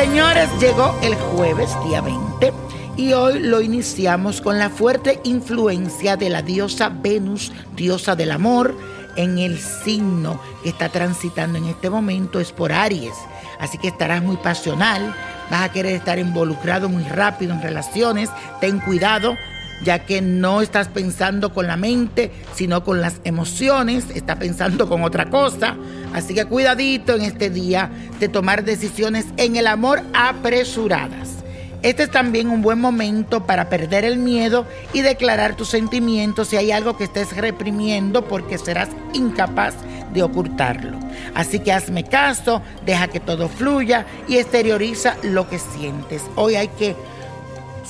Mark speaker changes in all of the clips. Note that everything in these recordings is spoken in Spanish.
Speaker 1: Señores, llegó el jueves, día 20, y hoy lo iniciamos con la fuerte influencia de la diosa Venus, diosa del amor, en el signo que está transitando en este momento es por Aries. Así que estarás muy pasional, vas a querer estar involucrado muy rápido en relaciones, ten cuidado ya que no estás pensando con la mente, sino con las emociones, estás pensando con otra cosa. Así que cuidadito en este día de tomar decisiones en el amor apresuradas. Este es también un buen momento para perder el miedo y declarar tus sentimientos si hay algo que estés reprimiendo porque serás incapaz de ocultarlo. Así que hazme caso, deja que todo fluya y exterioriza lo que sientes. Hoy hay que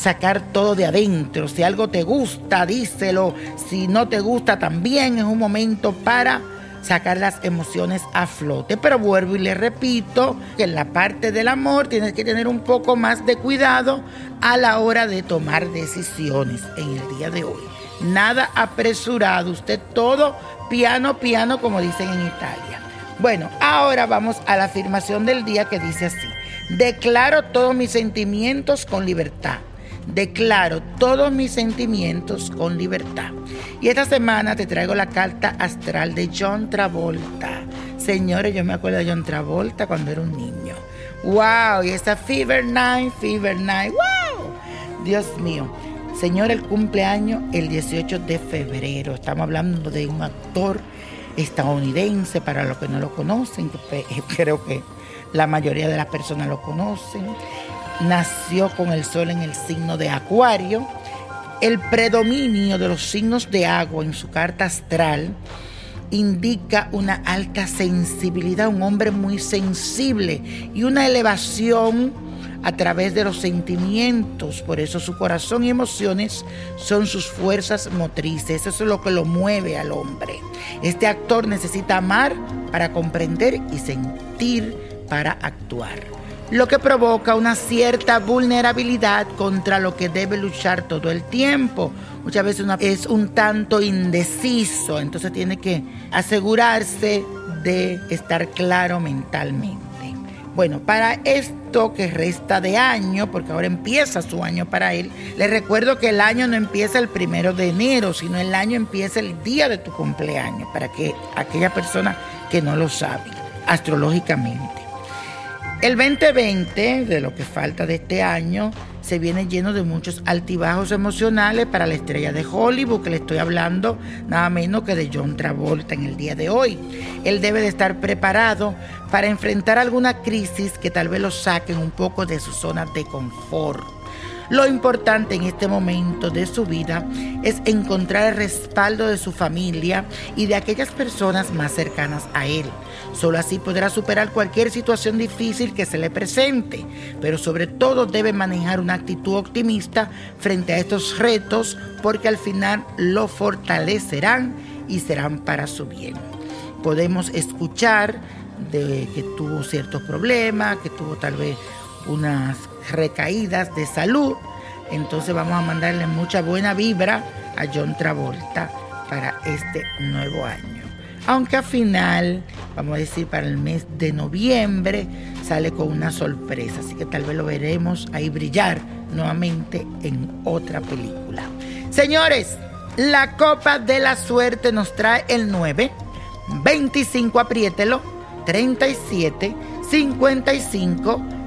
Speaker 1: sacar todo de adentro. Si algo te gusta, díselo. Si no te gusta, también es un momento para sacar las emociones a flote. Pero vuelvo y le repito que en la parte del amor tienes que tener un poco más de cuidado a la hora de tomar decisiones en el día de hoy. Nada apresurado, usted todo piano, piano, como dicen en Italia. Bueno, ahora vamos a la afirmación del día que dice así. Declaro todos mis sentimientos con libertad declaro todos mis sentimientos con libertad. Y esta semana te traigo la carta astral de John Travolta. Señores, yo me acuerdo de John Travolta cuando era un niño. ¡Wow! Y esta Fever Night, Fever Night. ¡Wow! Dios mío. Señor, el cumpleaños el 18 de febrero. Estamos hablando de un actor estadounidense, para los que no lo conocen, creo que la mayoría de las personas lo conocen nació con el sol en el signo de Acuario. El predominio de los signos de agua en su carta astral indica una alta sensibilidad, un hombre muy sensible y una elevación a través de los sentimientos. Por eso su corazón y emociones son sus fuerzas motrices. Eso es lo que lo mueve al hombre. Este actor necesita amar para comprender y sentir para actuar lo que provoca una cierta vulnerabilidad contra lo que debe luchar todo el tiempo. Muchas veces es un tanto indeciso, entonces tiene que asegurarse de estar claro mentalmente. Bueno, para esto que resta de año, porque ahora empieza su año para él, le recuerdo que el año no empieza el primero de enero, sino el año empieza el día de tu cumpleaños, para que aquella persona que no lo sabe, astrológicamente. El 2020, de lo que falta de este año, se viene lleno de muchos altibajos emocionales para la estrella de Hollywood, que le estoy hablando nada menos que de John Travolta en el día de hoy. Él debe de estar preparado para enfrentar alguna crisis que tal vez lo saquen un poco de su zona de confort lo importante en este momento de su vida es encontrar el respaldo de su familia y de aquellas personas más cercanas a él. Solo así podrá superar cualquier situación difícil que se le presente, pero sobre todo debe manejar una actitud optimista frente a estos retos porque al final lo fortalecerán y serán para su bien. Podemos escuchar de que tuvo ciertos problemas, que tuvo tal vez unas recaídas de salud. Entonces vamos a mandarle mucha buena vibra a John Travolta para este nuevo año. Aunque al final, vamos a decir para el mes de noviembre, sale con una sorpresa. Así que tal vez lo veremos ahí brillar nuevamente en otra película. Señores, la Copa de la Suerte nos trae el 9, 25, apriételo, 37, 55,